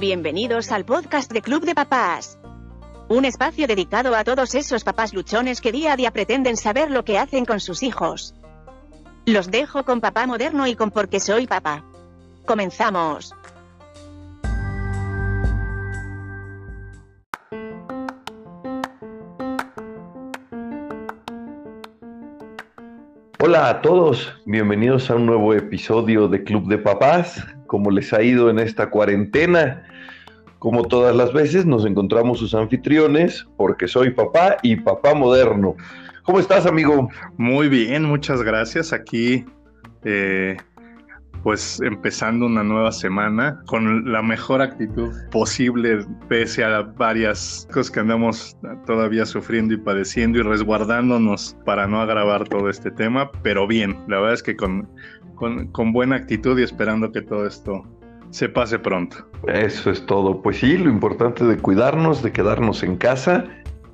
Bienvenidos al podcast de Club de Papás. Un espacio dedicado a todos esos papás luchones que día a día pretenden saber lo que hacen con sus hijos. Los dejo con papá moderno y con porque soy papá. Comenzamos. Hola a todos, bienvenidos a un nuevo episodio de Club de Papás. ¿Cómo les ha ido en esta cuarentena? Como todas las veces, nos encontramos sus anfitriones, porque soy papá y papá moderno. ¿Cómo estás, amigo? Muy bien, muchas gracias. Aquí eh, pues empezando una nueva semana con la mejor actitud posible pese a varias cosas que andamos todavía sufriendo y padeciendo y resguardándonos para no agravar todo este tema, pero bien, la verdad es que con, con, con buena actitud y esperando que todo esto se pase pronto. Eso es todo. Pues sí, lo importante de cuidarnos, de quedarnos en casa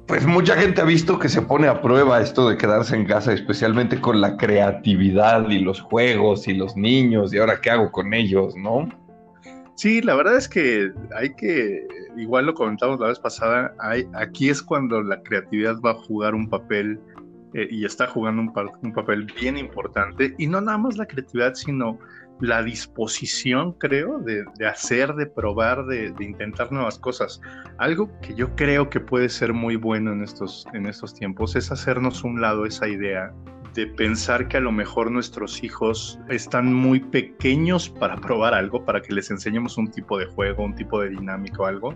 pues mucha gente ha visto que se pone a prueba esto de quedarse en casa, especialmente con la creatividad y los juegos y los niños y ahora qué hago con ellos, ¿no? Sí, la verdad es que hay que, igual lo comentamos la vez pasada, hay, aquí es cuando la creatividad va a jugar un papel eh, y está jugando un, papel bien importante y no nada más la creatividad, sino la disposición, creo, de, hacer, de probar, de, intentar nuevas cosas. Algo que yo creo que puede ser muy bueno en estos, en estos tiempos es hacernos un lado esa idea de pensar que a lo mejor nuestros hijos están muy pequeños para probar algo, para que les enseñemos un tipo de juego, un tipo de dinámico o algo,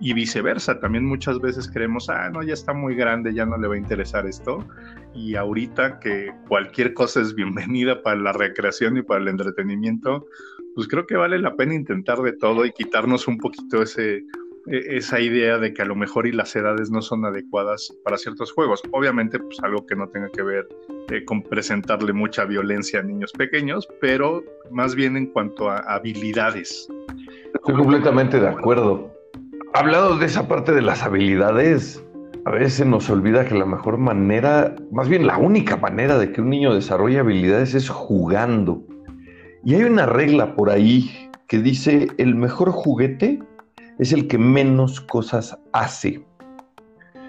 y viceversa. También muchas veces creemos, ah, no, ya está muy grande, ya no le va a interesar esto, y ahorita que cualquier cosa es bienvenida para la recreación y para el entretenimiento, pues creo que vale la pena intentar de todo y quitarnos un poquito ese esa idea de que a lo mejor y las edades no son adecuadas para ciertos juegos. Obviamente, pues algo que no tenga que ver eh, con presentarle mucha violencia a niños pequeños, pero más bien en cuanto a habilidades. Estoy completamente de acuerdo. Hablado de esa parte de las habilidades, a veces nos olvida que la mejor manera, más bien la única manera de que un niño desarrolle habilidades es jugando. Y hay una regla por ahí que dice, el mejor juguete es el que menos cosas hace.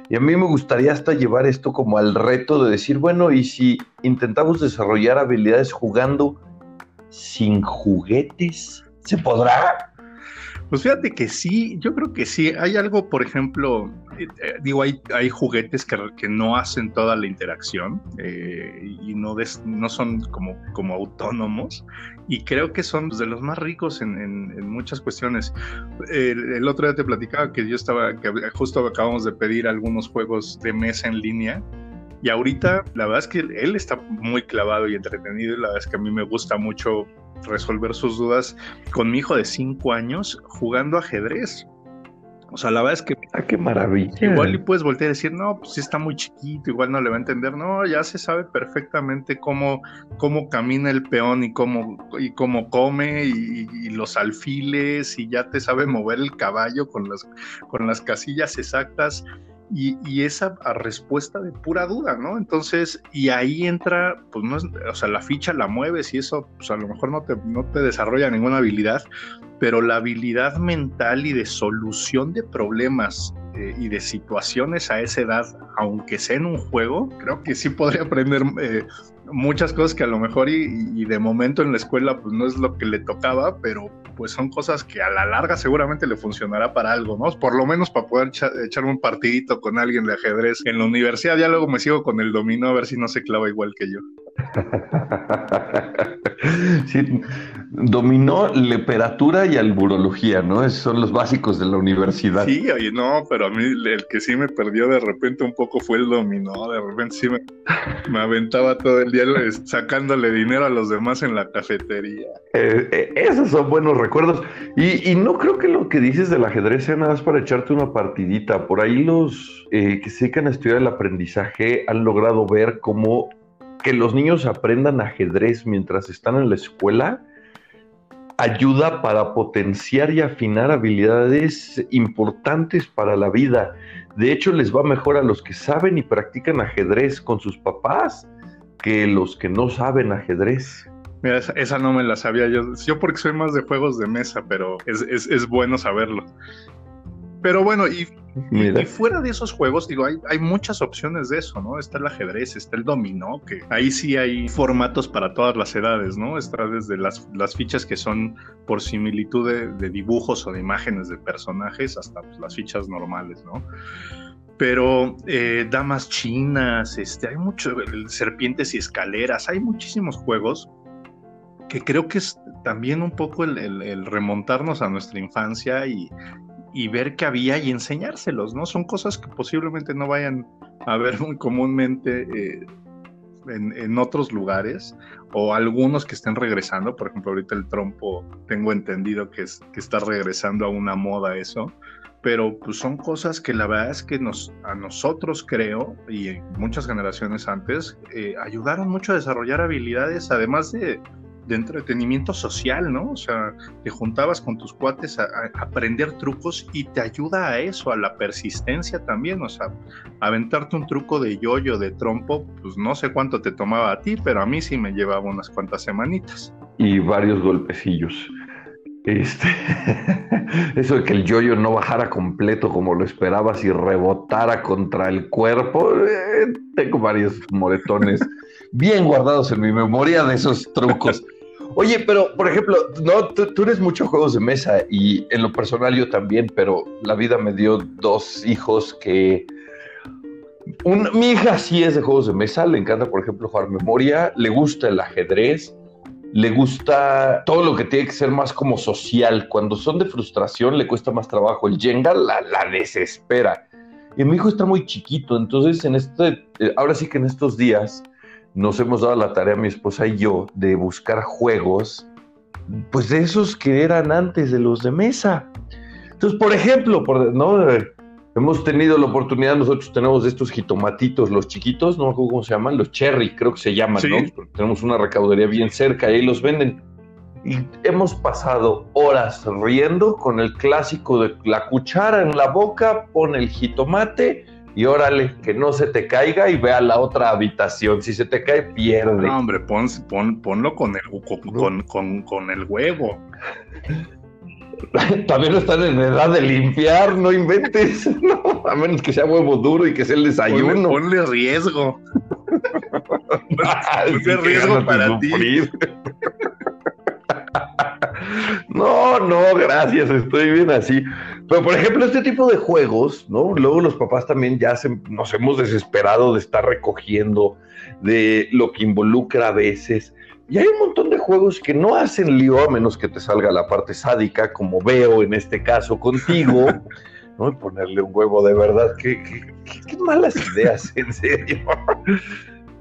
Y a mí me gustaría hasta llevar esto como al reto de decir, bueno, ¿y si intentamos desarrollar habilidades jugando sin juguetes? ¿Se podrá? Pues fíjate que sí, yo creo que sí. Hay algo, por ejemplo, eh, eh, digo, hay, hay juguetes que, que, no hacen toda la interacción eh, y no, no son como, como autónomos. Y creo que son de los más ricos en, en, muchas cuestiones. el otro día te platicaba que yo estaba, que justo acabamos de pedir algunos juegos de mesa en línea. Y ahorita, la verdad es que él está muy clavado y entretenido. Y la verdad es que a mí me gusta mucho resolver sus dudas con mi hijo de 5 años jugando ajedrez. O sea, la verdad es que. ¡Ah, qué maravilla! Igual y puedes voltear a decir, no, pues sí está muy chiquito, igual no le va a entender. No, ya se sabe perfectamente cómo, cómo camina el peón y cómo, y cómo come y, y, los alfiles y ya te sabe mover el caballo con las, con las casillas exactas y, esa respuesta de pura duda, ¿no? Entonces, y ahí entra, pues no es, o sea, la ficha la mueves y eso, pues a lo mejor no te, no te desarrolla ninguna habilidad, pero la habilidad mental y de solución de problemas eh, y de situaciones a esa edad, aunque sea en un juego, creo que sí podría aprender eh, muchas cosas que a lo mejor y, de momento en la escuela pues no es lo que le tocaba, pero pues son cosas que a la larga seguramente le funcionará para algo, ¿no? Por lo menos para poder echar un partidito con alguien de ajedrez en la universidad. Ya luego me sigo con el dominó a ver si no se clava igual que yo. sí, dominó literatura y alburología, ¿no? Esos son los básicos de la universidad. Sí, oye, no, pero a mí el que sí me perdió de repente un poco fue el dominó. De repente sí me, me aventaba todo el día sacándole dinero a los demás en la cafetería. Eh, eh, esos son buenos recuerdos. Y, no creo que lo que dices del ajedrez sea nada más para echarte una partidita. Por ahí los eh, que se dedican a estudiar el aprendizaje han logrado ver cómo que los niños aprendan ajedrez mientras están en la escuela ayuda para potenciar y afinar habilidades importantes para la vida. De hecho, les va mejor a los que saben y practican ajedrez con sus papás que los que no saben ajedrez. Mira, esa, no me la sabía yo. Yo porque soy más de juegos de mesa, pero es, es bueno saberlo. Pero bueno, y, fuera de esos juegos, digo, hay, hay, muchas opciones de eso, ¿no? Está el ajedrez, está el dominó, que ahí sí hay formatos para todas las edades, ¿no? Está desde las, las fichas que son por similitud de, dibujos o de imágenes de personajes hasta pues, las fichas normales, ¿no? Pero eh, damas chinas, este, hay mucho, serpientes y escaleras, hay muchísimos juegos que creo que es también un poco el remontarnos a nuestra infancia y, y ver qué había y enseñárselos, ¿no? Son cosas que posiblemente no vayan a ver muy comúnmente eh, en, otros lugares o algunos que estén regresando. Por ejemplo, ahorita el trompo, tengo entendido que, es, que está regresando a una moda eso. Pero pues son cosas que la verdad es que nos, a nosotros creo, y muchas generaciones antes, eh, ayudaron mucho a desarrollar habilidades, además de, de entretenimiento social, ¿no? O sea, te juntabas con tus cuates a, aprender trucos y te ayuda a eso, a la persistencia también, o sea, aventarte un truco de yoyo, de trompo, pues no sé cuánto te tomaba a ti, pero a mí sí me llevaba unas cuantas semanitas. Y varios golpecillos. Este, eso de que el yoyo no bajara completo como lo esperabas y rebotara contra el cuerpo, eh, tengo varios moretones bien guardados en mi memoria de esos trucos. Oye, pero por ejemplo, no, tú, eres mucho juegos de mesa y en lo personal yo también, pero la vida me dio dos hijos que... mi hija sí es de juegos de mesa, le encanta, por ejemplo, jugar memoria, le gusta el ajedrez, le gusta todo lo que tiene que ser más como social. Cuando son de frustración le cuesta más trabajo. El Jenga la, la desespera. Y mi hijo está muy chiquito, entonces en este, eh, ahora sí que en estos días nos hemos dado la tarea, mi esposa y yo, de buscar juegos, pues de esos que eran antes de los de mesa. Entonces, por ejemplo, por, ¿no? hemos tenido la oportunidad, nosotros tenemos estos jitomatitos, los chiquitos, no me acuerdo cómo se llaman, los cherry, creo que se llaman, ¿no? tenemos una recaudería bien cerca y ahí los venden. Y hemos pasado horas riendo con el clásico de la cuchara en la boca, pone el jitomate y órale, que no se te caiga y ve a la otra habitación. Si se te cae, pierde. No, hombre, pon, ponlo con el, con, con, el huevo. También están en edad de limpiar, no inventes. No, a menos que sea huevo duro y que sea el desayuno. Ponle, riesgo. ponle riesgo para ti. No, no, gracias, estoy bien así. Pero, por ejemplo, este tipo de juegos, ¿no? Luego los papás también ya nos hemos desesperado de estar recogiendo, de lo que involucra a veces. Y hay un montón de juegos que no hacen lío a menos que te salga la parte sádica, como veo en este caso contigo, ¿no? Y ponerle un huevo de verdad. Qué, qué malas ideas, en serio.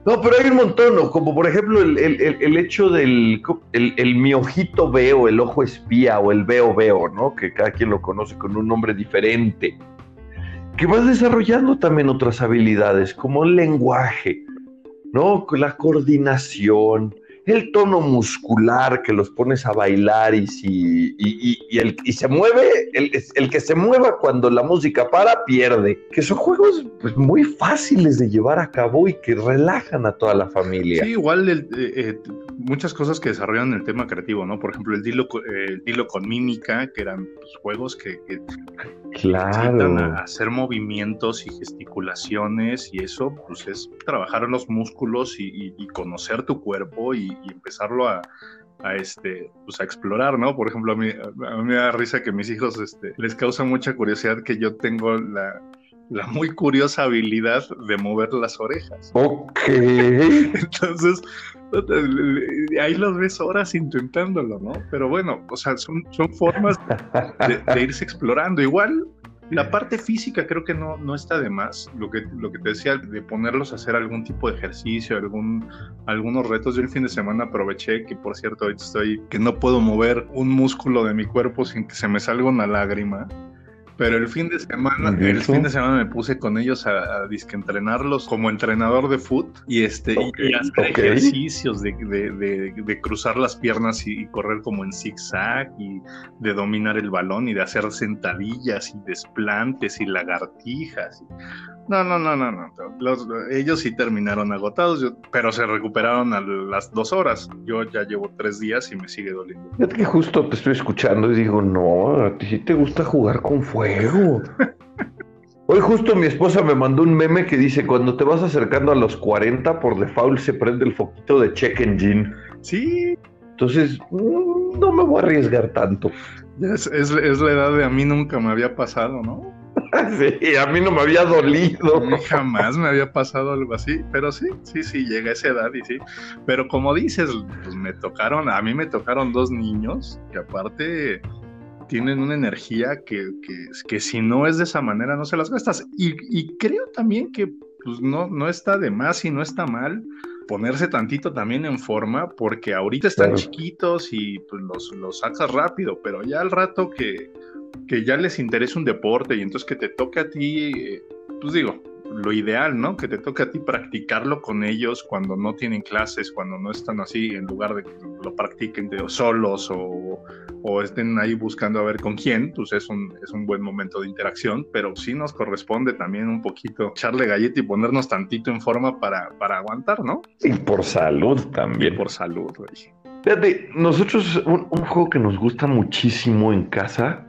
No, pero hay un montón, ¿no? Como por ejemplo el, hecho del el, mi ojito veo, el ojo espía o el veo veo, ¿no? Que cada quien lo conoce con un nombre diferente. Que vas desarrollando también otras habilidades, como el lenguaje, ¿no? La coordinación, el tono muscular que los pones a bailar y, si, y, el, y se mueve, el, el, que se mueva cuando la música para, pierde. Que son juegos pues, muy fáciles de llevar a cabo y que relajan a toda la familia. Sí, igual eh, eh, muchas cosas que desarrollan el tema creativo, ¿no? Por ejemplo, el dilo, eh, dilo con mímica, que eran pues, juegos que, que claro. a hacer movimientos y gesticulaciones y eso, pues es trabajar los músculos y, y conocer tu cuerpo y y, empezarlo a, este, pues a explorar, ¿no? Por ejemplo, a mí, a mí me da risa que mis hijos este, les causa mucha curiosidad que yo tengo la, la muy curiosa habilidad de mover las orejas. Ok. Entonces, ahí los ves horas intentándolo, ¿no? Pero bueno, o sea, son, son formas de irse explorando. Igual, la parte física creo que no, no está de más. Lo que, lo que te decía, de ponerlos a hacer algún tipo de ejercicio, algún, algunos retos. Yo el fin de semana aproveché, que por cierto, ahorita estoy, que no puedo mover un músculo de mi cuerpo sin que se me salga una lágrima. Pero el fin de semana, el fin de semana me puse con ellos a, a entrenarlos como entrenador de foot y este y hacer ejercicios de, de, de, cruzar las piernas y, correr como en zigzag y de dominar el balón y de hacer sentadillas y desplantes y lagartijas. No, no, no, no, no. Los, ellos sí terminaron agotados, pero se recuperaron a las dos horas. Yo ya llevo tres días y me sigue doliendo. Fíjate que justo te estoy escuchando y digo, no, a ti sí te gusta jugar con fuego. Hoy justo mi esposa me mandó un meme que dice, cuando te vas acercando a los 40, por default se prende el foquito de check engine. Sí. Entonces, mm, no me voy a arriesgar tanto. Es, es, es la edad de a mí nunca me había pasado, ¿no? Sí, a mí no me había dolido. Jamás me había pasado algo así, pero sí, sí, sí, llega a esa edad y sí. Pero como dices, pues me tocaron, a mí me tocaron dos niños que aparte tienen una energía que, que, que si no es de esa manera no se las gastas. Y, y creo también que pues no, no está de más y no está mal ponerse tantito también en forma, porque ahorita están chiquitos y pues los, los sacas rápido, pero ya al rato que, que ya les interesa un deporte y entonces que te toque a ti, eh, pues digo, lo ideal, ¿no? Que te toque a ti practicarlo con ellos cuando no tienen clases, cuando no están así, en lugar de que lo practiquen solos o, o, estén ahí buscando a ver con quién, pues es un, es un buen momento de interacción, pero sí nos corresponde también un poquito echarle galleta y ponernos tantito en forma para, para aguantar, ¿no? Y por salud también. Y por salud, güey. Fíjate, nosotros, un, un juego que nos gusta muchísimo en casa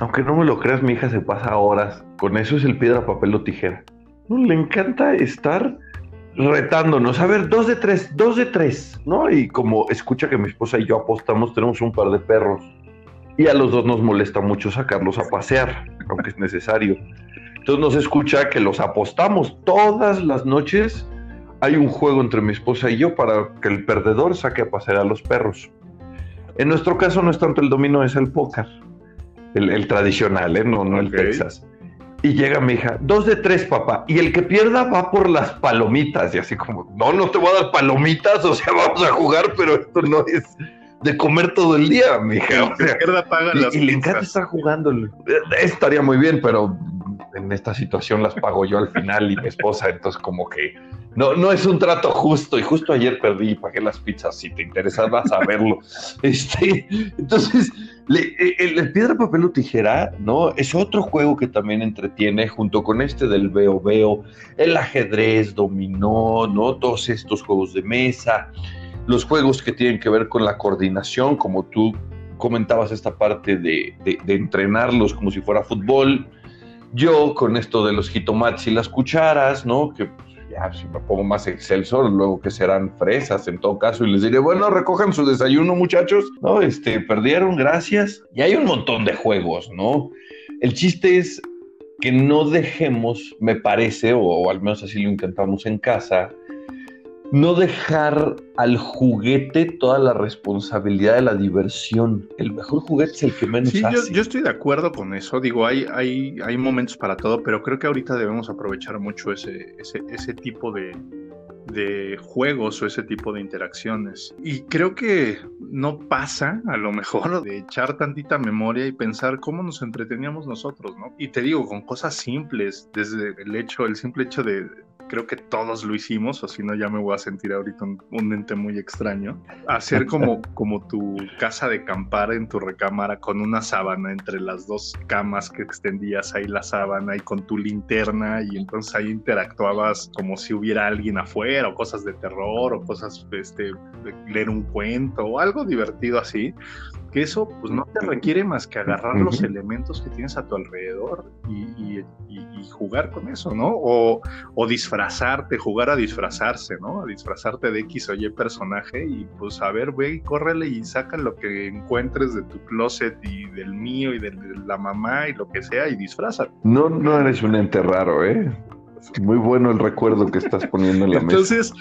aunque no me lo creas, mi hija se pasa horas. Con eso es el piedra, papel o tijera. Le encanta estar retándonos. A ver, dos de tres, dos de tres, ¿no? Y como escucha que mi esposa y yo apostamos, tenemos un par de perros. Y a los dos nos molesta mucho sacarlos a pasear, aunque es necesario. Entonces nos escucha que los apostamos todas las noches. Hay un juego entre mi esposa y yo para que el perdedor saque a pasear a los perros. En nuestro caso no es tanto el dominó, es el póker el, tradicional, ¿eh? no, no el Texas. Y llega mi hija, dos de tres, papá. Y el que pierda va por las palomitas. Y así como, no, no te voy a dar palomitas, o sea, vamos a jugar, pero esto no es de comer todo el día, mi hija. y, y le encanta estar jugando. Estaría muy bien, pero en esta situación las pago yo al final y mi esposa, entonces como que no, no es un trato justo. Y justo ayer perdí y pagué las pizzas. Si te interesa, vas a verlo. Este, entonces, el, piedra, papel o tijera, ¿no? Es otro juego que también entretiene, junto con este del veo veo, el ajedrez, dominó, ¿no? Todos estos juegos de mesa, los juegos que tienen que ver con la coordinación, como tú comentabas esta parte de, de entrenarlos como si fuera fútbol. Yo con esto de los jitomates y las cucharas, ¿no? Que ya, si me pongo más excelso, luego que serán fresas en todo caso, y les diré, bueno, recojan su desayuno, muchachos, ¿no? Este, perdieron, gracias. Y hay un montón de juegos, ¿no? El chiste es que no dejemos, me parece, o al menos así lo intentamos en casa, no dejar al juguete toda la responsabilidad de la diversión. El mejor juguete es el que menos sí, hace. Yo, estoy de acuerdo con eso. Digo, hay, hay, hay momentos para todo, pero creo que ahorita debemos aprovechar mucho ese, ese, ese tipo de, de juegos o ese tipo de interacciones. Y creo que no pasa, a lo mejor, de echar tantita memoria y pensar cómo nos entreteníamos nosotros, ¿no? Y te digo, con cosas simples, desde el hecho, el simple hecho de, creo que todos lo hicimos, o si no ya me voy a sentir ahorita un, ente muy extraño. Hacer como, como tu casa de campar en tu recámara con una sábana entre las dos camas que extendías ahí la sábana y con tu linterna y entonces ahí interactuabas como si hubiera alguien afuera o cosas de terror o cosas, este, leer un cuento o algo divertido así que eso pues no te requiere más que agarrar los elementos que tienes a tu alrededor y, jugar con eso, ¿no? O, o, disfrazarte, jugar a disfrazarse, ¿no? A disfrazarte de X o Y personaje y pues a ver, ve y córrele y saca lo que encuentres de tu closet y del mío y de la mamá y lo que sea y disfraza. No, no eres un ente raro, ¿eh? Muy bueno el recuerdo que estás poniendo en la mesa. Entonces,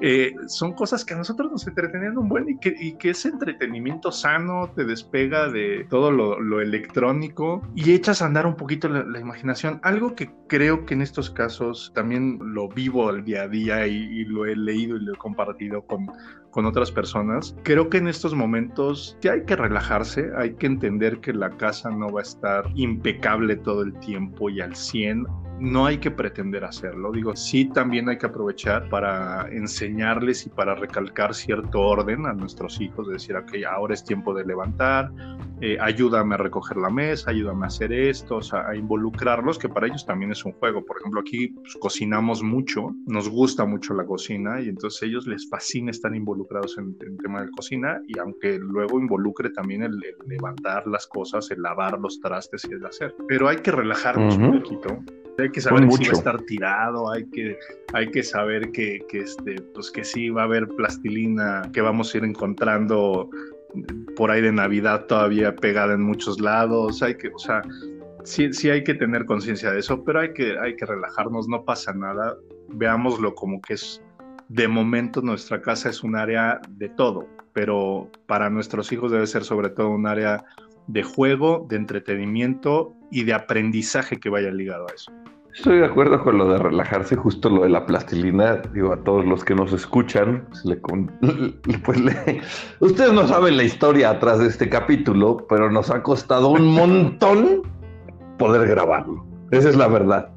eh, son cosas que a nosotros nos entretenían un buen y que, y que ese entretenimiento sano te despega de todo lo, electrónico y echas a andar un poquito la, imaginación. Algo que creo que en estos casos también lo vivo al día a día y, lo he leído y lo he compartido con, con otras personas. Creo que en estos momentos ya hay que relajarse, hay que entender que la casa no va a estar impecable todo el tiempo y al 100 no hay que pretender hacerlo. Digo, sí también hay que aprovechar para enseñarles y para recalcar cierto orden a nuestros hijos, de decir, ok, ahora es tiempo de levantar, eh, ayúdame a recoger la mesa, ayúdame a hacer esto, o sea, a involucrarlos, que para ellos también es un juego. Por ejemplo, aquí pues, cocinamos mucho, nos gusta mucho la cocina y entonces a ellos les fascina estar involucrados en el tema de cocina y aunque luego involucre también el, levantar las cosas, el lavar los trastes y el hacer. Pero hay que relajarnos un poquito hay que saber que sí va a estar tirado, hay que, hay que saber que, que, este, pues que sí va a haber plastilina que vamos a ir encontrando por ahí de Navidad todavía pegada en muchos lados, hay que, o sea, sí, sí hay que tener conciencia de eso, pero hay que, hay que relajarnos, no pasa nada, veámoslo como que es, de momento nuestra casa es un área de todo, pero para nuestros hijos debe ser sobre todo un área de juego, de entretenimiento y de aprendizaje que vaya ligado a eso. Estoy de acuerdo con lo de relajarse, justo lo de la plastilina. Digo, a todos los que nos escuchan, pues ustedes no saben la historia atrás de este capítulo, pero nos ha costado un montón poder grabarlo. Esa es la verdad.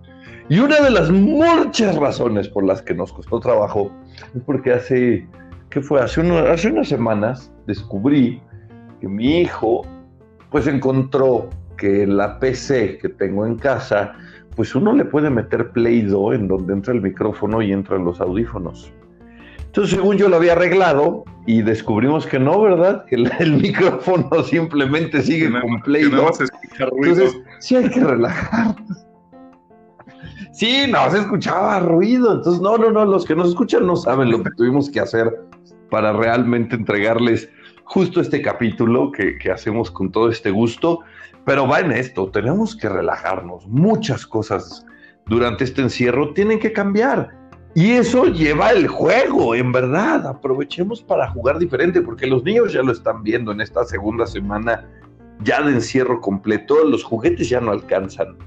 Y una de las muchas razones por las que nos costó trabajo es porque hace, ¿qué fue? Hace, hace unas semanas descubrí que mi hijo pues encontró que la PC que tengo en casa pues uno le puede meter Play Doh en donde entra el micrófono y entran los audífonos. Entonces, según yo lo había arreglado y descubrimos que no, ¿verdad? Que el, micrófono simplemente sigue con Play Doh. Entonces, sí hay que relajar. Sí, no, se escuchaba ruido. Entonces, no, no, no, los que nos escuchan no saben lo que tuvimos que hacer para realmente entregarles justo este capítulo que, que hacemos con todo este gusto. Pero va en esto, tenemos que relajarnos. Muchas cosas durante este encierro tienen que cambiar. Y eso lleva el juego, en verdad. Aprovechemos para jugar diferente, porque los niños ya lo están viendo en esta segunda semana ya de encierro completo. Los juguetes ya no alcanzan.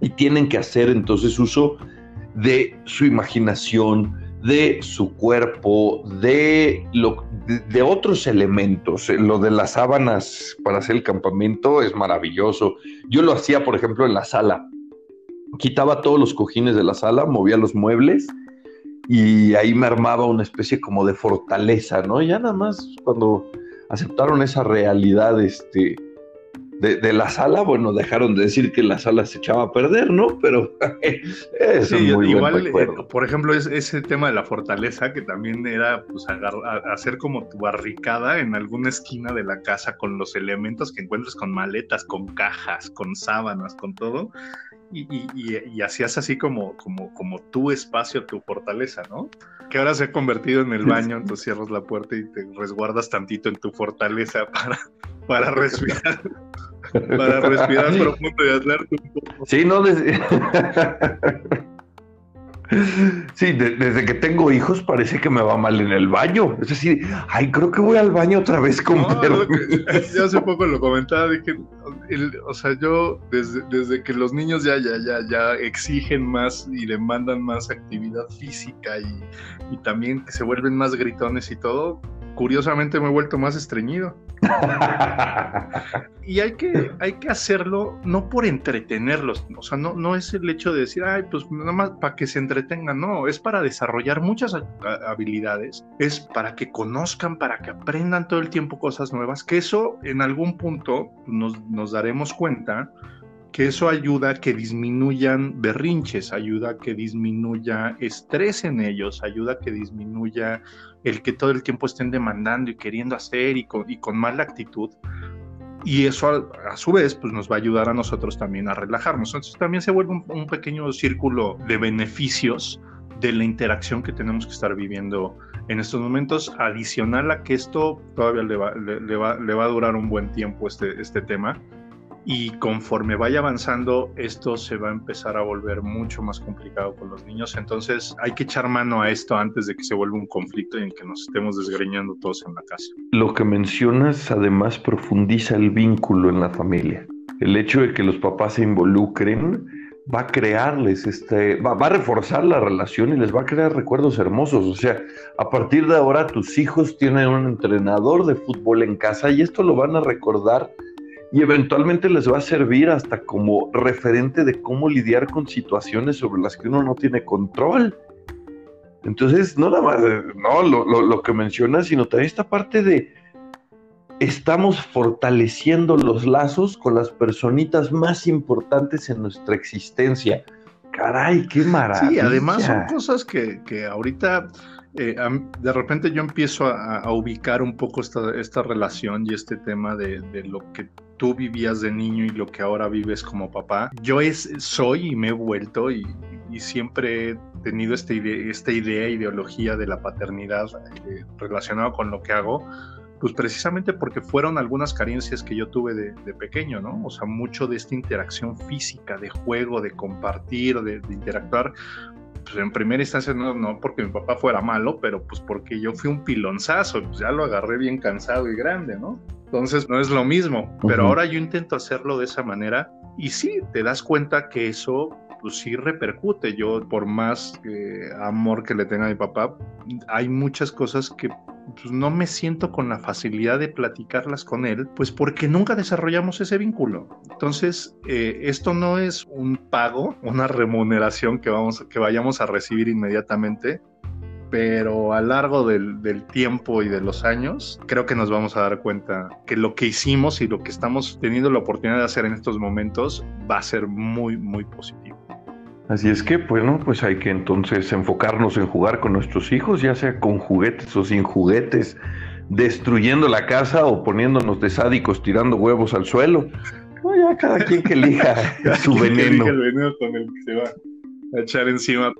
Y tienen que hacer entonces uso de su imaginación, de su cuerpo, de, lo, de, otros elementos. Lo de las sábanas para hacer el campamento es maravilloso. Yo lo hacía, por ejemplo, en la sala. Quitaba todos los cojines de la sala, movía los muebles y ahí me armaba una especie como de fortaleza, ¿no? Ya nada más cuando aceptaron esa realidad, este, de, la sala, bueno, dejaron de decir que la sala se echaba a perder, ¿no? Pero es muy igual, eh, por ejemplo, es, ese tema de la fortaleza que también era pues hacer como tu barricada en alguna esquina de la casa con los elementos que encuentres con maletas, con cajas, con sábanas, con todo. Y, y, hacías así como, como, como tu espacio, tu fortaleza, ¿no? Que ahora se ha convertido en el baño, entonces cierras la puerta y te resguardas tantito en tu fortaleza para, para respirar. Para respirar profundo y hablarte un poco. Sí, no. Sí, desde que tengo hijos parece que me va mal en el baño. Es decir, ay, creo que voy al baño otra vez con no, Yo hace poco lo comentaba, dije, o sea, yo desde, desde que los niños ya, ya, ya, ya exigen más y demandan más actividad física y, y también que se vuelven más gritones y todo, curiosamente me he vuelto más estreñido. Y hay que, hay que hacerlo no por entretenerlos, o sea, no, no es el hecho de decir, ay, pues nada más para que se entretengan, no, es para desarrollar muchas habilidades, es para que conozcan, para que aprendan todo el tiempo cosas nuevas, que eso en algún punto nos, nos daremos cuenta que eso ayuda a que disminuyan berrinches, ayuda a que disminuya estrés en ellos, ayuda a que disminuya el que todo el tiempo estén demandando y queriendo hacer y con, y con mala actitud. Y eso a, su vez pues nos va a ayudar a nosotros también a relajarnos. Entonces también se vuelve un, pequeño círculo de beneficios de la interacción que tenemos que estar viviendo en estos momentos, adicional a que esto todavía le va, le va, le va a durar un buen tiempo este, este tema y conforme vaya avanzando esto se va a empezar a volver mucho más complicado con los niños, entonces hay que echar mano a esto antes de que se vuelva un conflicto y en que nos estemos desgreñando todos en la casa. Lo que mencionas además profundiza el vínculo en la familia. El hecho de que los papás se involucren va a crearles este, va, va, a reforzar la relación y les va a crear recuerdos hermosos. O sea, a partir de ahora tus hijos tienen un entrenador de fútbol en casa y esto lo van a recordar y eventualmente les va a servir hasta como referente de cómo lidiar con situaciones sobre las que uno no tiene control. Entonces, no nada más, no, lo, lo que mencionas, sino también esta parte de estamos fortaleciendo los lazos con las personitas más importantes en nuestra existencia. Caray, qué maravilla. Sí, además son cosas que, que ahorita eh, de repente yo empiezo a, ubicar un poco esta, relación y este tema de, de, lo que tú vivías de niño y lo que ahora vives como papá. Yo es, soy y me he vuelto y, siempre he tenido esta idea, esta idea, ideología de la paternidad eh, relacionada con lo que hago pues precisamente porque fueron algunas carencias que yo tuve de, pequeño, ¿no? O sea, mucho de esta interacción física, de juego, de compartir, de, interactuar. Pues en primera instancia no, no porque mi papá fuera malo, pero pues porque yo fui un pilonzazo, pues ya lo agarré bien cansado y grande, ¿no? Entonces no es lo mismo, pero ahora yo intento hacerlo de esa manera y sí, te das cuenta que eso pues sí repercute. Yo, por más eh, amor que le tenga a mi papá, hay muchas cosas que pues, no me siento con la facilidad de platicarlas con él, pues porque nunca desarrollamos ese vínculo. Entonces, eh, esto no es un pago, una remuneración que, vamos, que vayamos a recibir inmediatamente, pero a largo del, tiempo y de los años, creo que nos vamos a dar cuenta que lo que hicimos y lo que estamos teniendo la oportunidad de hacer en estos momentos va a ser muy, muy positivo. Así es que, bueno, pues hay que entonces enfocarnos en jugar con nuestros hijos, ya sea con juguetes o sin juguetes, destruyendo la casa o poniéndonos de sádicos tirando huevos al suelo. No, ya cada quien que elija su veneno. el veneno con el que se va a echar encima.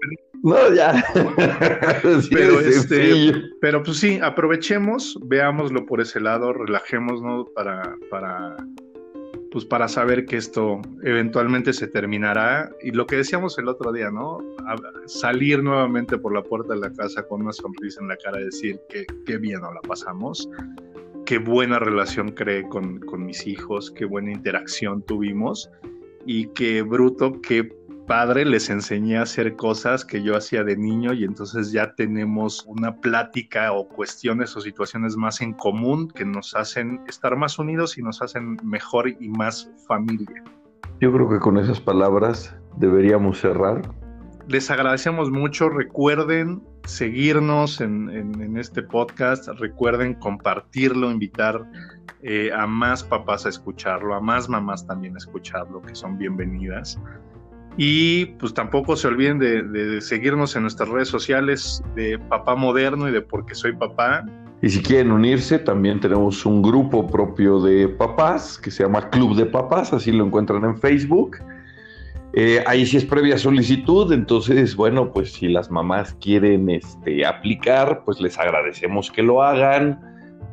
No, ya. pero, este, pero pues sí, aprovechemos, veámoslo por ese lado, relajémonos para, para pues para saber que esto eventualmente se terminará. Y lo que decíamos el otro día, ¿no? salir nuevamente por la puerta de la casa con una sonrisa en la cara decir que qué bien nos la pasamos, qué buena relación creé con, con mis hijos, qué buena interacción tuvimos y qué bruto, qué padre les enseñé a hacer cosas que yo hacía de niño y entonces ya tenemos una plática o cuestiones o situaciones más en común que nos hacen estar más unidos y nos hacen mejor y más familia. Yo creo que con esas palabras deberíamos cerrar. Les agradecemos mucho. Recuerden seguirnos en, este podcast. Recuerden compartirlo, invitar eh, a más papás a escucharlo, a más mamás también a escucharlo, que son bienvenidas. Y pues tampoco se olviden de, seguirnos en nuestras redes sociales de Papá Moderno y de Porque Soy Papá. Y si quieren unirse, también tenemos un grupo propio de papás que se llama Club de Papás, así lo encuentran en Facebook. Eh, ahí sí es previa solicitud, entonces, bueno, pues si las mamás quieren este, aplicar, pues les agradecemos que lo hagan,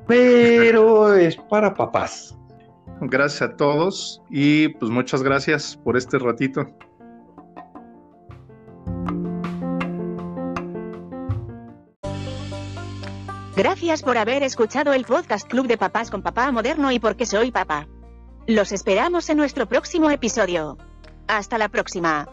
pero es para papás. Gracias a todos y pues muchas gracias por este ratito. Gracias por haber escuchado el podcast Club de Papás con Papá Moderno y porque soy papá. Los esperamos en nuestro próximo episodio. Hasta la próxima.